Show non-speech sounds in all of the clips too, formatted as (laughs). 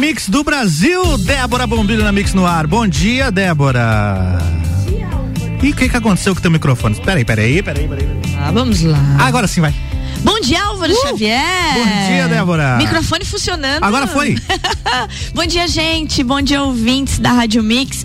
Mix do Brasil, Débora Bombilho na Mix no ar. Bom dia, Débora. E o que que aconteceu com o teu microfone? Peraí, peraí, peraí, peraí. Ah, vamos lá. Agora sim vai. Bom dia, Álvaro Xavier. Bom dia, Débora. Microfone funcionando. Agora foi. (laughs) Bom dia, gente. Bom dia, ouvintes da Rádio Mix.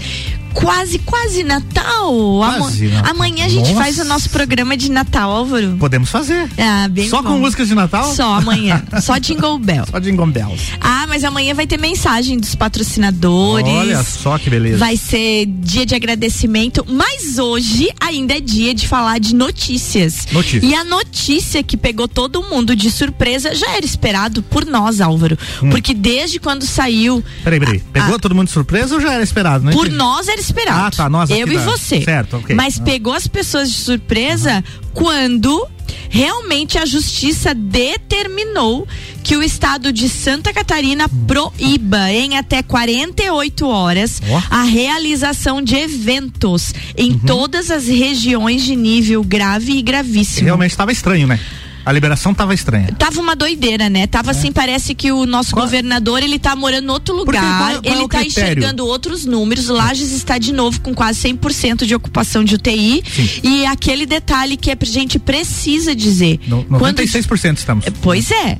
Quase, quase Natal. Quase Ama- Natal. Amanhã a gente Nossa. faz o nosso programa de Natal, Álvaro. Podemos fazer. Ah, bem Só bom. com músicas de Natal? Só amanhã. Só Jingle (laughs) Bell. Só Jingle Bells. Ah, mas amanhã vai ter mensagem dos patrocinadores. Olha só que beleza. Vai ser dia de agradecimento, mas hoje ainda é dia de falar de notícias. Notícias. E a notícia que pegou todo mundo de surpresa já era esperado por nós, Álvaro. Hum. Porque desde quando saiu, Peraí, peraí. Pegou Ah. todo mundo de surpresa ou já era esperado? Não por nós era esperado. Ah, tá, nós Eu e da- você. Certo, ok. Mas Ah. pegou as pessoas de surpresa quando realmente a justiça determinou que o estado de Santa Catarina proíba em até 48 horas a realização de eventos em Uhum. todas as regiões de nível grave e gravíssimo. Realmente estava estranho, né? A liberação estava estranha. Tava uma doideira, né? Tava assim, parece que o nosso É. Qual- governador, ele tá morando em outro lugar, qual é- qual é ele o tá critério? enxergando outros números, Lages está de novo com quase 100% de ocupação de UTI, Sim. e aquele detalhe que a gente precisa dizer. No, quando 96% estamos. Pois é.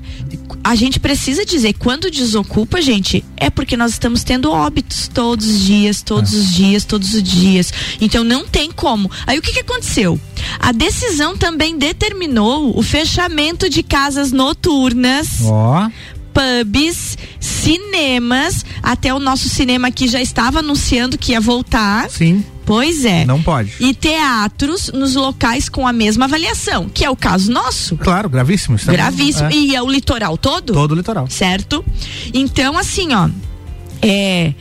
A gente precisa dizer, quando desocupa, gente, é porque nós estamos tendo óbitos todos os dias, todos os dias, todos os dias. Então não tem como. Aí o que, que aconteceu? A decisão também determinou o fechamento de casas noturnas Ó. pubs, cinemas, até o nosso cinema aqui já estava anunciando que ia voltar. Sim, Pois é. não pode. E teatros nos locais com a mesma avaliação, que é o caso nosso. Claro, gravíssimo. estamos- Gravíssimo. é, E é o litoral todo? Todo o litoral. Certo? Então, assim, ó. É.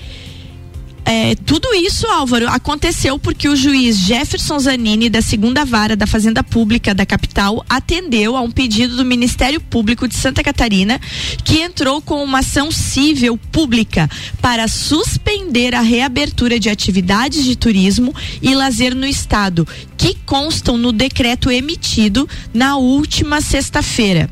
É, tudo isso, Álvaro, aconteceu porque o juiz Jefferson Zanini, da segunda vara da Fazenda Pública da capital, atendeu a um pedido do Ministério Público de Santa Catarina, que entrou com uma ação civil pública para suspender a reabertura de atividades de turismo e lazer no estado, que constam no decreto emitido na última sexta-feira.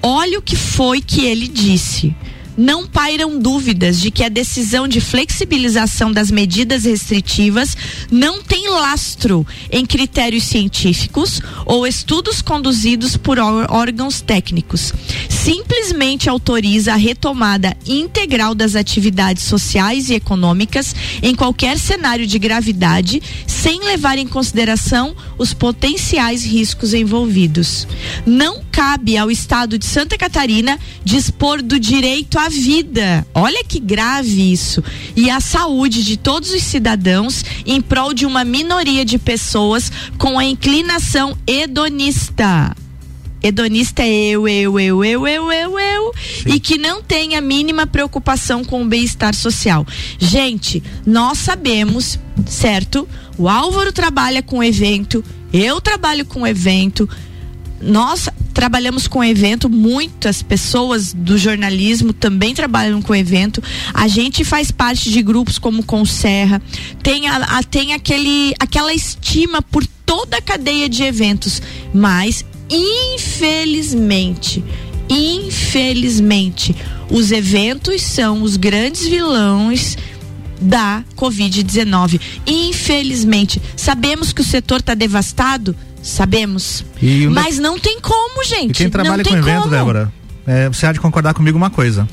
Olha o que foi que ele disse. Não pairam dúvidas de que a decisão de flexibilização das medidas restritivas não tem lastro em critérios científicos ou estudos conduzidos por órgãos técnicos. Simplesmente autoriza a retomada integral das atividades sociais e econômicas em qualquer cenário de gravidade, sem levar em consideração os potenciais riscos envolvidos. Não cabe ao Estado de Santa Catarina dispor do direito à vida. Olha que grave isso. E à saúde de todos os cidadãos em prol de uma minoria de pessoas com a inclinação hedonista. Hedonista é eu, eu, eu, eu, eu, eu, eu, e que não tem a mínima preocupação com o bem-estar social. Gente, nós sabemos, certo? O Álvaro trabalha com evento, eu trabalho com evento, nós trabalhamos com evento, muitas pessoas do jornalismo também trabalham com evento. A gente faz parte de grupos como Conserra, tem, a, a- tem aquele, aquela estima por toda a cadeia de eventos, mas infelizmente, infelizmente, os eventos são os grandes vilões da Covid-19. Infelizmente, sabemos que o setor está devastado, sabemos. Um de- Mas não tem como, gente. e quem trabalha não com evento, como. Débora, é, você há de concordar comigo uma coisa.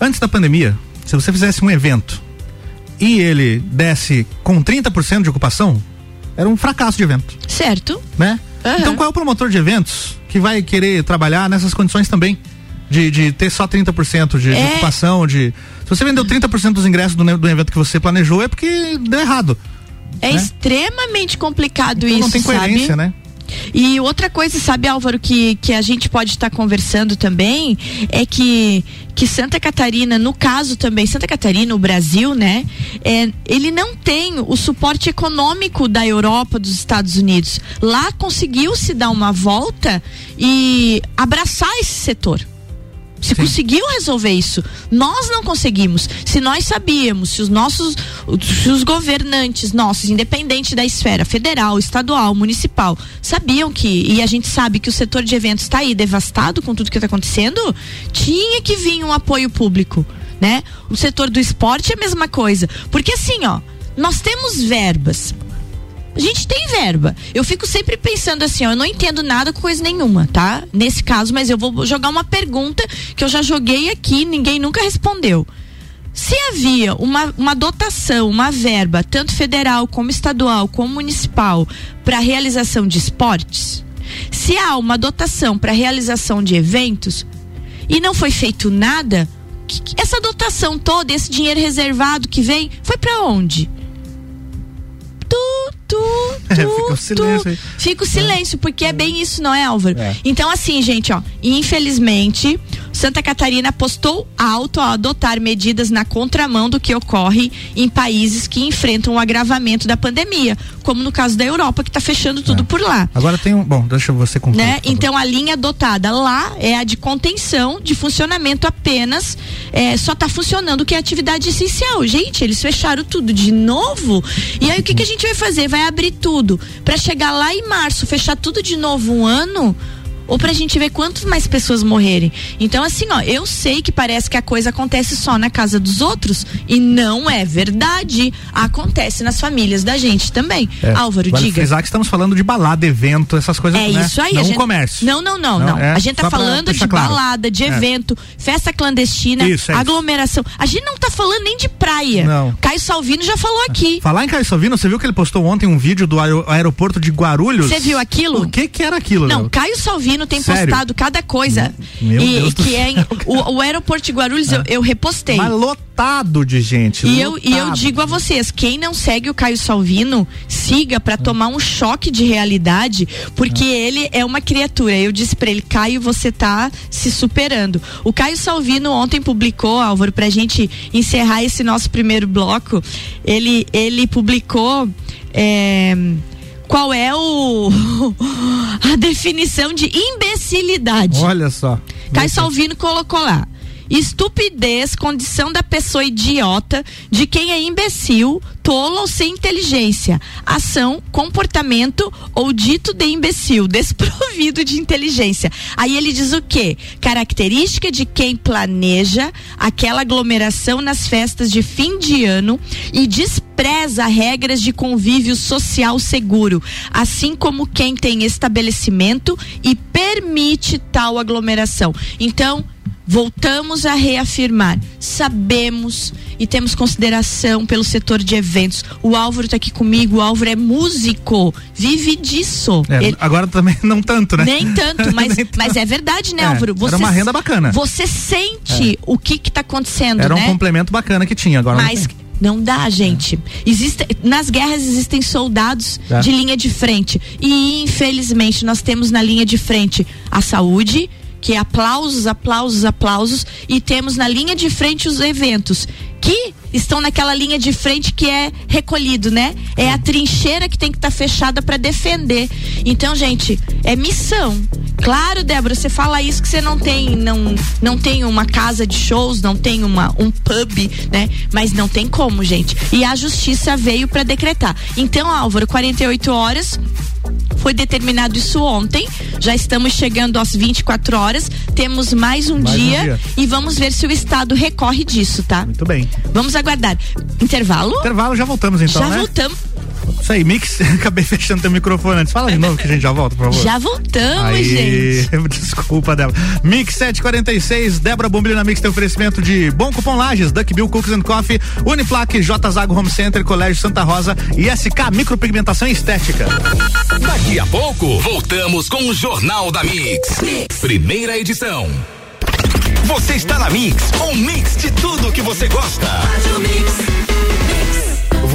Antes da pandemia, se você fizesse um evento e ele desse com 30% de ocupação, era um fracasso de evento, Certo? né? Aham. Então qual é o promotor de eventos que vai querer trabalhar nessas condições também? De, de ter só 30% de, de É. ocupação, de. Se você vendeu 30% dos ingressos do, do evento que você planejou, é porque deu errado. É Né? extremamente complicado Então isso, não tem coerência, sabe? né? E outra coisa, sabe, Álvaro, que, que a gente pode estar tá conversando também é que, que Santa Catarina, no caso também, Santa Catarina, o Brasil, né? É, ele não tem o suporte econômico da Europa, dos Estados Unidos. Lá conseguiu-se dar uma volta e abraçar esse setor. Se Sim. conseguiu resolver isso. Nós não conseguimos. Se nós sabíamos, se os nossos, se os governantes nossos, independente da esfera federal, estadual, municipal, sabiam que, e a gente sabe que o setor de eventos está aí devastado com tudo que está acontecendo, tinha que vir um apoio público, né? O setor do esporte é a mesma coisa. Porque assim, ó, nós temos verbas. A gente tem verba. Eu fico sempre pensando assim, ó, eu não entendo nada com coisa nenhuma, tá? Nesse caso, mas eu vou jogar uma pergunta que eu já joguei aqui, ninguém nunca respondeu. Se havia uma, uma dotação, uma verba, tanto federal como estadual, como municipal, para realização de esportes, se há uma dotação para realização de eventos e não foi feito nada, essa dotação toda, esse dinheiro reservado que vem, foi para onde? Tu, (laughs) tu, tu, é, fica o silêncio tu. Fica o silêncio, porque é bem isso, não é, Álvaro? É. Então, assim, gente, ó, infelizmente, Santa Catarina apostou alto a adotar medidas na contramão do que ocorre em países que enfrentam o agravamento da pandemia, como no caso da Europa, que está fechando tudo é. por lá. Agora tem um. Bom, deixa você concluir. Né? Então a linha adotada lá é a de contenção, de funcionamento apenas. É, só está funcionando o que é atividade essencial. Gente, eles fecharam tudo de novo. E aí o que, que a gente vai fazer? Vai abrir tudo. para chegar lá em março, fechar tudo de novo um ano? Ou pra gente ver quantas mais pessoas morrerem. Então, assim, ó, eu sei que parece que a coisa acontece só na casa dos outros e não é verdade. Acontece nas famílias da gente também. É, Álvaro, vale diga. Frisar que estamos falando de balada, evento, essas coisas. É né? isso aí. Não gente, comércio. Não, não, não, não. não. É a gente tá falando de claro. balada, de é. evento, festa clandestina, isso, é aglomeração. Isso. A gente não tá falando nem de praia. Não. Caio Salvino já falou aqui. Falar em Caio Salvino, você viu que ele postou ontem um vídeo do aeroporto de Guarulhos? Você viu aquilo? O que que era aquilo? Não, Caio Salvino tem Sério? postado cada coisa. Meu e Deus que é o, o, aeroporto de Guarulhos eu, eu repostei. Mas lotado de gente. E eu, e eu digo a vocês, quem não segue o Caio Salvino, siga para tomar um choque de realidade, porque é. ele é uma criatura. Eu disse para ele, Caio, você tá se superando. O Caio Salvino ontem publicou, Álvaro, pra gente encerrar esse nosso primeiro bloco, ele ele publicou é, qual é o (laughs) a definição de imbecilidade. Olha só. Caio Salvino colocou lá. Estupidez, condição da pessoa idiota, de quem é imbecil, tolo ou sem inteligência. Ação, comportamento ou dito de imbecil, (laughs) desprovido de inteligência. Aí ele diz o quê? Característica de quem planeja aquela aglomeração nas festas de fim de ano e despreza regras de convívio social seguro, assim como quem tem estabelecimento e permite tal aglomeração. Então, voltamos a reafirmar, sabemos e temos consideração pelo setor de eventos. O Álvaro está aqui comigo, o Álvaro é músico, vive disso. É, Ele... Agora também (laughs) não tanto, né? Nem tanto, (laughs) mas, tanto. mas é verdade, né, é, Álvaro? Você, era uma renda bacana. Você sente é. o que está acontecendo, era né? um complemento bacana que tinha, agora mas, não dá, gente. Existe, nas guerras existem soldados é. de linha de frente. E, infelizmente, nós temos na linha de frente a saúde, que é aplausos, aplausos, aplausos, e temos na linha de frente os eventos que estão naquela linha de frente que é recolhido, né? É a trincheira que tem que estar tá fechada para defender. Então, gente, é missão. Claro, Débora, você fala isso que você não tem, não, não tem uma casa de shows, não tem uma, um pub, né? Mas não tem como, gente. E a justiça veio para decretar. Então, Álvaro, 48 horas foi determinado isso ontem. Já estamos chegando às 24 horas. Temos mais um, mais dia, um dia, e vamos ver se o Estado recorre disso, tá? Muito bem. Vamos aguardar. Intervalo? Intervalo, já voltamos então. Já né? voltamos. Isso aí, Mix, (laughs) acabei fechando teu microfone antes. Fala de novo que a gente já volta, por favor. Já voltamos, aí, gente. (laughs) Desculpa, Débora. Mix 746, Débora Bombilho na Mix tem oferecimento de Bom Cupom Lages, Duck Bill Cookies and Coffee, Uniplaque, J Zago Home Center, Colégio Santa Rosa e SK Micropigmentação Estética. Daqui a pouco, voltamos com o Jornal da mix. mix. Primeira edição. Você está na Mix, um mix de tudo que você gosta.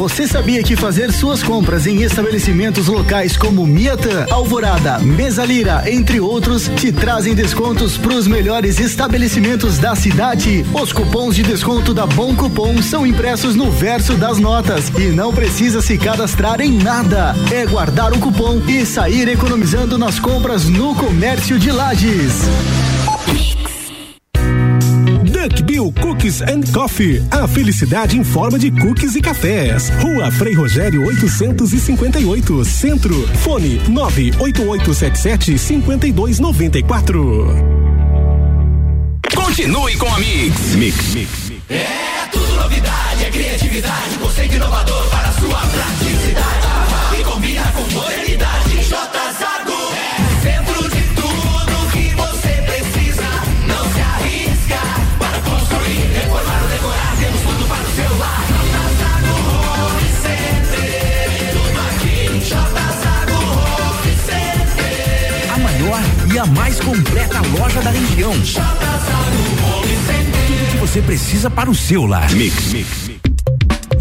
Você sabia que fazer suas compras em estabelecimentos locais como Miatã, Alvorada, Mesalira, entre outros, te trazem descontos para os melhores estabelecimentos da cidade? Os cupons de desconto da Bom Cupom são impressos no verso das notas e não precisa se cadastrar em nada. É guardar o cupom e sair economizando nas compras no comércio de lajes. Cookies and Coffee. A felicidade em forma de cookies e cafés. Rua Frei Rogério 858, Centro. Fone 98877 5294. Continue com a Mix. Mix. Mix. É tudo novidade, é criatividade, conceito inovador completa loja da região. Tudo que você precisa para o seu lar. Mix. Mix.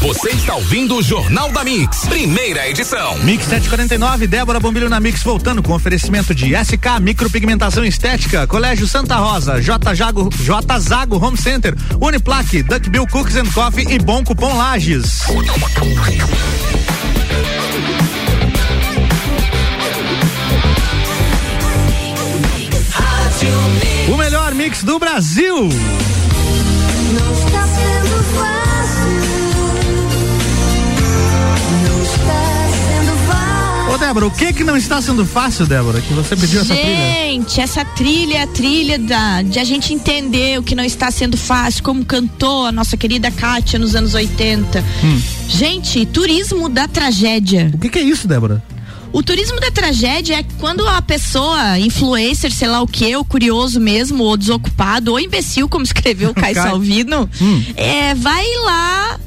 Você está ouvindo o Jornal da Mix, primeira edição. Mix 749, Débora Bombilho na Mix voltando com oferecimento de SK Micropigmentação Estética, Colégio Santa Rosa, J Jago, J Zago Home Center, Uniplaque, Duck Bill Cookies and Coffee e Bom Cupom Lages. O melhor mix do Brasil. Débora, o que que não está sendo fácil, Débora? Que você pediu essa trilha? Gente, essa trilha é a trilha da, de a gente entender o que não está sendo fácil, como cantou a nossa querida Kátia nos anos 80. Hum. Gente, turismo da tragédia. O que que é isso, Débora? O turismo da tragédia é quando a pessoa, influencer, sei lá o que, ou curioso mesmo, ou desocupado, ou imbecil, como (laughs) escreveu o Caio Caio. Salvino, Hum. é, vai lá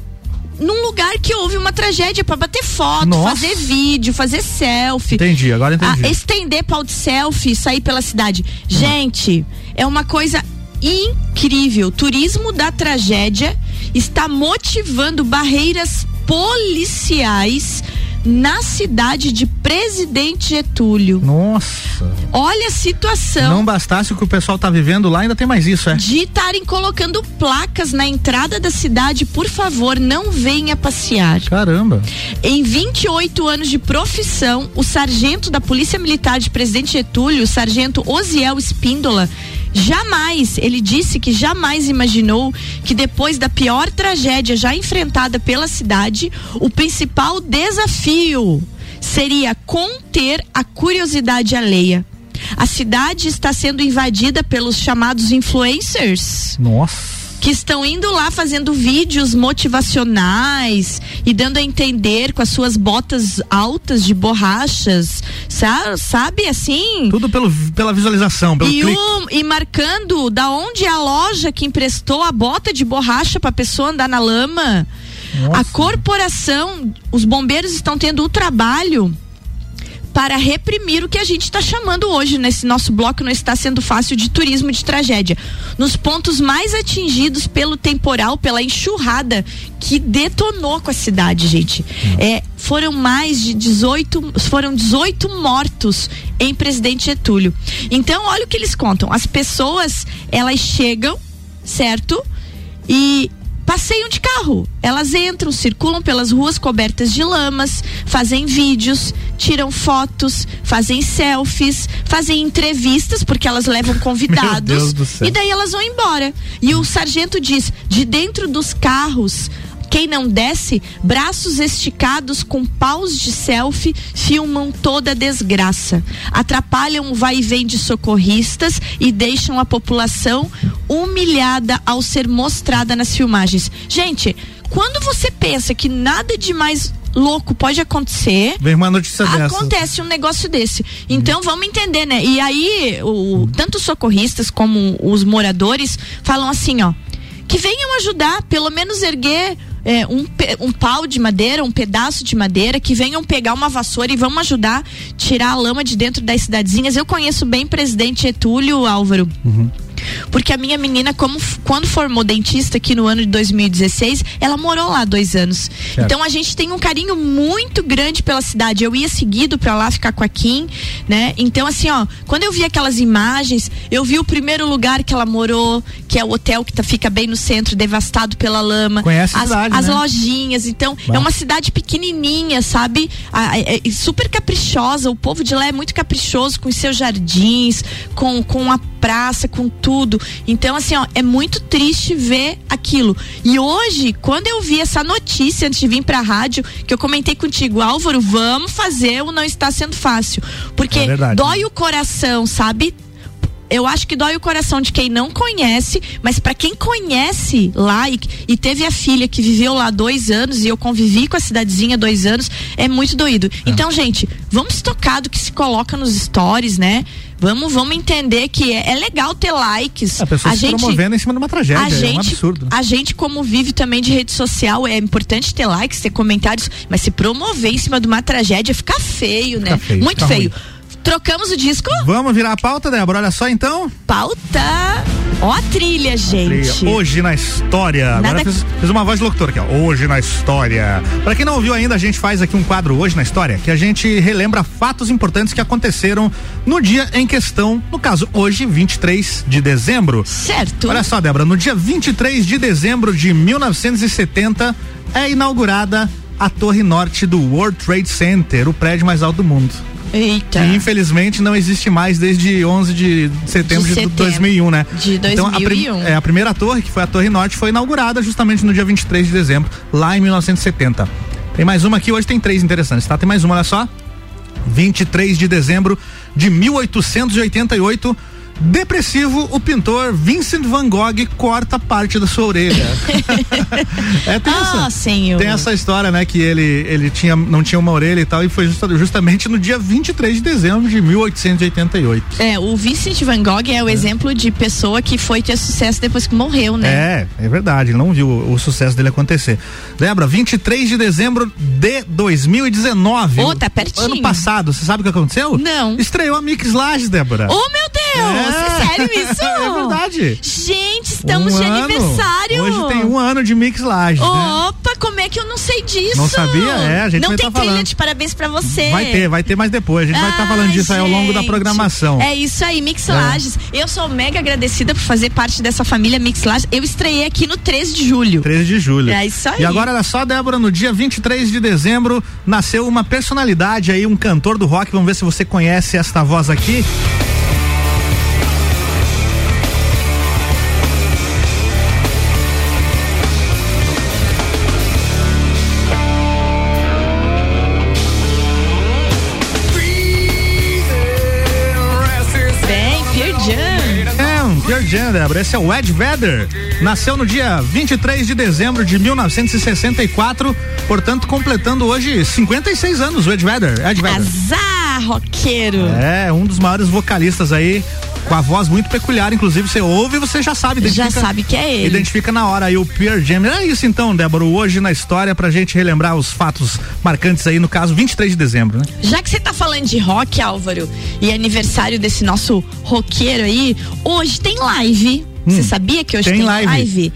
num lugar que houve uma tragédia pra bater foto, Nossa. fazer vídeo, fazer selfie. Entendi, agora entendi. Ah, estender pau de selfie e sair pela cidade. Gente, é uma coisa incrível. Turismo da tragédia está motivando barreiras policiais na cidade de Presidente Getúlio. Nossa. Olha a situação. Não bastasse o que o pessoal tá vivendo lá, ainda tem mais isso, é? De estarem colocando placas na entrada da cidade, por favor, não venha passear. Caramba. Em 28 anos de profissão, o sargento da Polícia Militar de Presidente Getúlio, o sargento Osiel Espíndola, jamais, ele disse que jamais imaginou que depois da pior tragédia já enfrentada pela cidade, o principal desafio seria conter a curiosidade alheia. A cidade está sendo invadida pelos chamados influencers Nossa. Que estão indo lá fazendo vídeos motivacionais e dando a entender com as suas botas altas de borrachas, sa- sabe assim? Tudo pelo, pela visualização, pelo E, clique. um- e marcando da onde é a loja que emprestou a bota de borracha para pessoa andar na lama. A corporação, os bombeiros estão tendo o trabalho para reprimir o que a gente está chamando hoje nesse nosso bloco não está sendo fácil de turismo de tragédia. Nos pontos mais atingidos pelo temporal, pela enxurrada que detonou com a cidade, gente. É, foram mais de 18, foram 18 mortos em Presidente Getúlio. Então, olha o que eles contam. As pessoas, elas chegam, certo? E passeiam de carro. Elas entram, circulam pelas ruas cobertas de lamas, fazem vídeos, tiram fotos, fazem selfies, fazem entrevistas, porque elas levam (laughs) convidados. E daí elas vão embora. E o sargento diz: de dentro dos carros. Quem não desce, braços esticados com paus de selfie filmam toda a desgraça. Atrapalham o vai e vem de socorristas e deixam a população humilhada ao ser mostrada nas filmagens. Gente, quando você pensa que nada de mais louco pode acontecer, Vem uma notícia dessa. acontece um negócio desse. Então vamos entender, né? E aí, o, tanto os socorristas como os moradores falam assim, ó. Que venham ajudar, pelo menos erguer é, um, um pau de madeira, um pedaço de madeira, que venham pegar uma vassoura e vamos ajudar tirar a lama de dentro das cidadezinhas. Eu conheço bem presidente Getúlio Álvaro. Porque a minha menina, como quando formou dentista aqui no ano de 2016, ela morou lá dois anos. Certo. Então a gente tem um carinho muito grande pela cidade. Eu ia seguido pra lá ficar com a Kim, né? Então assim, ó, quando eu vi aquelas imagens, eu vi o primeiro lugar que ela morou, que é o hotel que tá, fica bem no centro, devastado pela lama. Conhece as, cidade, as né? lojinhas. Então Bah. é uma cidade pequenininha, sabe? Ah, é- é super caprichosa. O povo de lá é muito caprichoso com os seus jardins, com, com a praça, com tudo. Então, assim, ó, é muito triste ver aquilo. E hoje, quando eu vi essa notícia antes de vir pra rádio, que eu comentei contigo, Álvaro, vamos fazer o Não Está Sendo Fácil. Porque É dói o coração, sabe? Eu acho que dói o coração de quem não conhece, mas para quem conhece lá e, e teve a filha que viveu lá dois anos e eu convivi com a cidadezinha dois anos, é muito doído. Então, gente, vamos tocar do que se coloca nos stories, né? Vamos, vamos entender que é, é legal ter likes. A pessoa se promovendo em cima de uma tragédia, a é um gente, absurdo. A gente, como vive também de rede social, é importante ter likes, ter comentários, mas se promover em cima de uma tragédia fica feio, né? Fica feio, Muito feio. ruim. Trocamos o disco? Vamos virar a pauta, Débora? Olha só então. Pauta. Ó a trilha, gente. Hoje na história. Agora Nada- fiz, fiz uma voz de locutor aqui, ó. Hoje na história. Pra quem não ouviu ainda, a gente faz aqui um quadro Hoje na História, que a gente relembra fatos importantes que aconteceram no dia em questão. No caso, hoje, 23 de dezembro. Certo. Olha só, Débora, no dia 23 de dezembro de 1970 é inaugurada a Torre Norte do World Trade Center, o prédio mais alto do mundo. Eita. Que infelizmente não existe mais desde 11 de setembro de, De setembro. 2001, né? De Então, a, prim- 2001. é, a primeira torre, que foi a Torre Norte, foi inaugurada justamente no dia 23 de dezembro, lá em 1970. Tem mais uma aqui, hoje tem três interessantes, tá? Tem mais uma, olha só. 23 de dezembro de 1888. Depressivo, o pintor Vincent Van Gogh corta parte da sua orelha. (laughs) é, tem, Ah, essa, senhor. tem essa história, né? Que ele, ele tinha, não tinha uma orelha e tal, e foi justa- justamente no dia 23 de dezembro de 1888. É, o Vincent Van Gogh é o exemplo de pessoa que foi ter sucesso depois que morreu, né? É, é verdade, ele não viu o, o sucesso dele acontecer. Lembra, 23 de dezembro de 2019. Ô, tá pertinho. Ano passado, você sabe o que aconteceu? Não. Estreou a Mix Lages, Débora. Oh, meu Deus! É, sério (laughs) isso? É verdade. Gente, estamos Um de ano. aniversário. Hoje tem um ano de Mix Lages, né? Opa, como é que eu não sei disso? Não sabia? É, a gente Não tem tá trilha falando. de parabéns pra você. Vai ter, vai ter mais depois. A gente vai estar falando Ai, disso aí ao longo da gente. programação. É isso aí, Mix É. Lages. Eu sou mega agradecida por fazer parte dessa família Mix Lages. Eu estreiei aqui no 13 de julho. 13 de julho. É isso aí. E agora, olha só, Débora, no dia 23 de dezembro, nasceu uma personalidade aí, um cantor do rock. Vamos ver se você conhece esta voz aqui. Débora. Esse é o Ed Vedder. Nasceu no dia 23 de dezembro de 1964, portanto, completando hoje 56 anos, o Ed Vedder. Ed Vedder. Azar, roqueiro. É, um dos maiores vocalistas aí. Com a voz muito peculiar, inclusive você ouve e você já sabe. Já sabe que é ele. Identifica na hora aí o Pierre Jam. É isso então, Débora, hoje na história pra gente relembrar os fatos marcantes aí, no caso, 23 de dezembro, né? Já que você tá falando de rock, Álvaro, e aniversário desse nosso roqueiro aí, hoje tem live. Você Hum, sabia que hoje tem tem, live. live?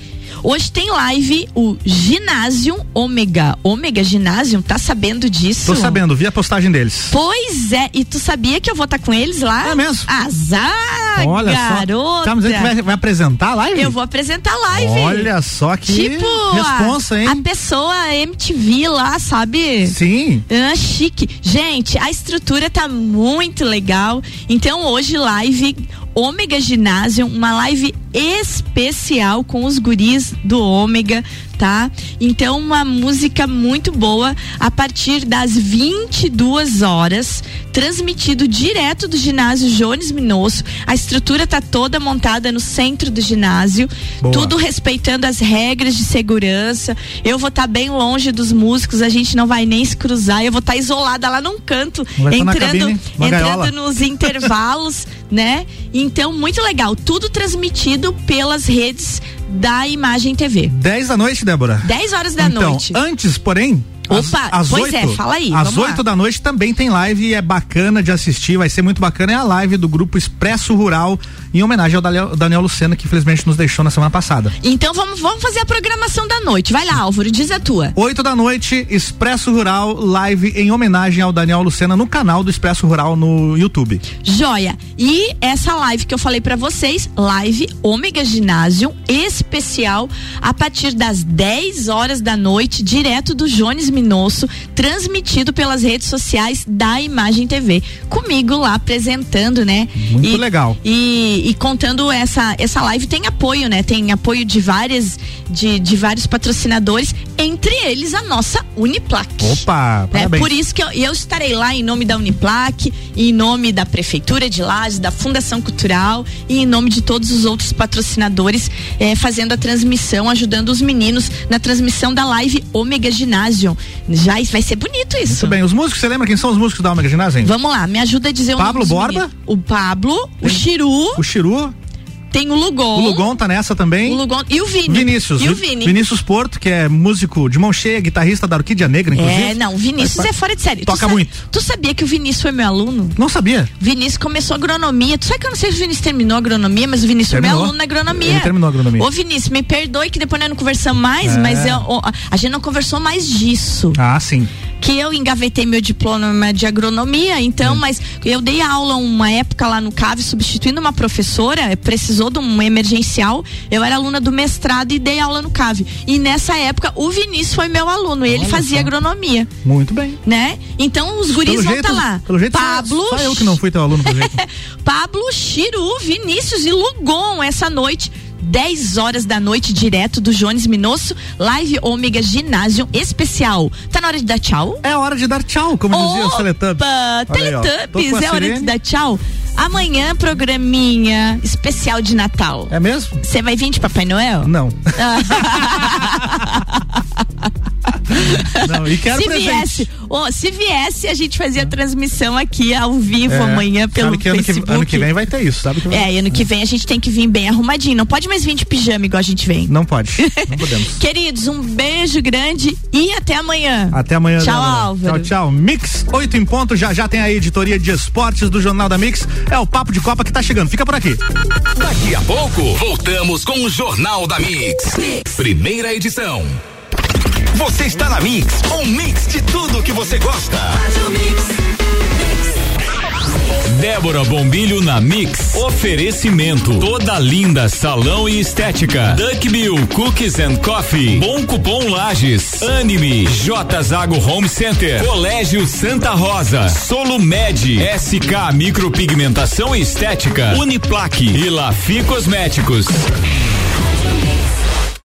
Hoje tem live o Ginásio Ômega. Ômega Ginásio, tá sabendo disso? Tô sabendo, vi a postagem deles. Pois é, e tu sabia que eu vou estar com eles lá? É mesmo? Azar, Olha garota. só. Tá, mas a gente vai, vai apresentar a live? Eu vou apresentar a live. Olha só que tipo, responsa, hein? a pessoa MTV lá, sabe? Sim. Ah, chique. Gente, a estrutura tá muito legal. Então hoje live Ômega Ginásio, uma live especial com os guris do Ômega, tá? Então uma música muito boa a partir das 22 horas, transmitido direto do ginásio Jones Minosso. A estrutura tá toda montada no centro do ginásio, Boa. tudo respeitando as regras de segurança. Eu vou estar bem longe dos músicos, a gente não vai nem se cruzar. Eu vou estar isolada lá num canto, tá entrando, cabine, entrando nos intervalos, (laughs) né? Então, muito legal. Tudo transmitido pelas redes da Imagem TV. 10 da noite, Débora. 10 horas da então, noite. Antes, porém. Às- Opa, às pois 8, é, fala aí, Às lá. 8 da noite também tem live e é bacana de assistir, vai ser muito bacana. É a live do grupo Expresso Rural, em homenagem ao Daniel, Daniel Lucena, que infelizmente nos deixou na semana passada. Então, vamos, vamos fazer a programação da noite. Vai lá, Álvaro, diz a tua. 8 da noite, Expresso Rural, live em homenagem ao Daniel Lucena no canal do Expresso Rural no YouTube. Joia. E essa live que eu falei pra vocês, live Ômega Ginásio especial a partir das 10 horas da noite, direto do Jones Minosso, transmitido pelas redes sociais da Imagem TV. Comigo lá apresentando, né? Muito E- legal. E, e contando essa essa live tem apoio, né? Tem apoio de várias de, de vários patrocinadores, entre eles a nossa Uniplac. Opa, É parabéns. por isso que eu, eu estarei lá em nome da Uniplac, em nome da Prefeitura de Lages, da Fundação Cultural e em nome de todos os outros patrocinadores, eh, fazendo a transmissão, ajudando os meninos na transmissão da live Ômega Ginásio. Já vai ser bonito isso. Muito bem, os músicos, você lembra quem são os músicos da Omega Ginásio? Vamos lá, me ajuda a dizer o Pablo nome Borba? O Pablo, o Chiru, O Chiru, tem o Lugon. o Lugon tá nessa também. O Lugon e o Vini. Vinícius. E o Vi- Vini. Vinícius Porto, que é músico de mão cheia, guitarrista da Orquídea Negra, inclusive. É, não, o Vinícius é fora de série. Tu Toca sabe- muito. Tu sabia que o Vinícius foi meu aluno? Não sabia. Vinícius começou agronomia. Tu sabe que eu não sei se o Vinícius terminou agronomia, mas o Vinícius foi Terminou. meu aluno na agronomia. Ele terminou a agronomia. Ô, Vinícius, me perdoe que depois nós não conversamos mais, É. mas eu- a gente não conversou mais disso. Ah, sim. Que eu engavetei meu diploma de agronomia, então, Hum. mas eu dei aula uma época lá no CAV, substituindo uma professora, precisou de um emergencial. Eu era aluna do mestrado e dei aula no CAV. E nessa época, o Vinícius foi meu aluno, ele fazia só. agronomia, Muito bem. né? Então os guris Pelo vão estar lá. Pelo jeito, Pablo, só eu que não fui teu aluno, pelo (laughs) jeito. Pablo, Chiru, Vinícius e Lugon essa noite. 10 horas da noite, direto do Jones Minosso, live Ômega Ginásio especial. Tá na hora de dar tchau? É hora de dar tchau, como dizia o Teletubbies. Opa, aí, Teletubbies, é hora de dar tchau. Amanhã, programinha especial de Natal. É mesmo? Você vai vir de Papai Noel? Não. (laughs) (laughs) (laughs) Não, e quero se presente. viesse, ó, se viesse, a gente fazia a transmissão aqui ao vivo É, amanhã pelo sabe que ano, que Facebook. ano que vem vai ter isso, sabe? Que vai- É, ano que vem a gente tem que vir bem arrumadinho. Não pode mais vir de pijama igual a gente vem. Não pode. (laughs) Não podemos. Queridos, um beijo grande e até amanhã. Até amanhã. Tchau, Débora. Álvaro. Tchau, tchau. Mix 8 em ponto. Já já tem a editoria de esportes do Jornal da Mix. É o Papo de Copa que tá chegando. Fica por aqui. Daqui a pouco, voltamos com o Jornal da Mix. Primeira edição. Você está na Mix, um mix de tudo que você gosta. Débora Bombilho na Mix. Oferecimento. Toda linda salão e estética. Duck Bill Cookies and Coffee. Bom Cupom Lages. Anime. J Zago Home Center. Colégio Santa Rosa. Solo Med. SK Micropigmentação e Estética. Uniplaque. E Lafi Cosméticos.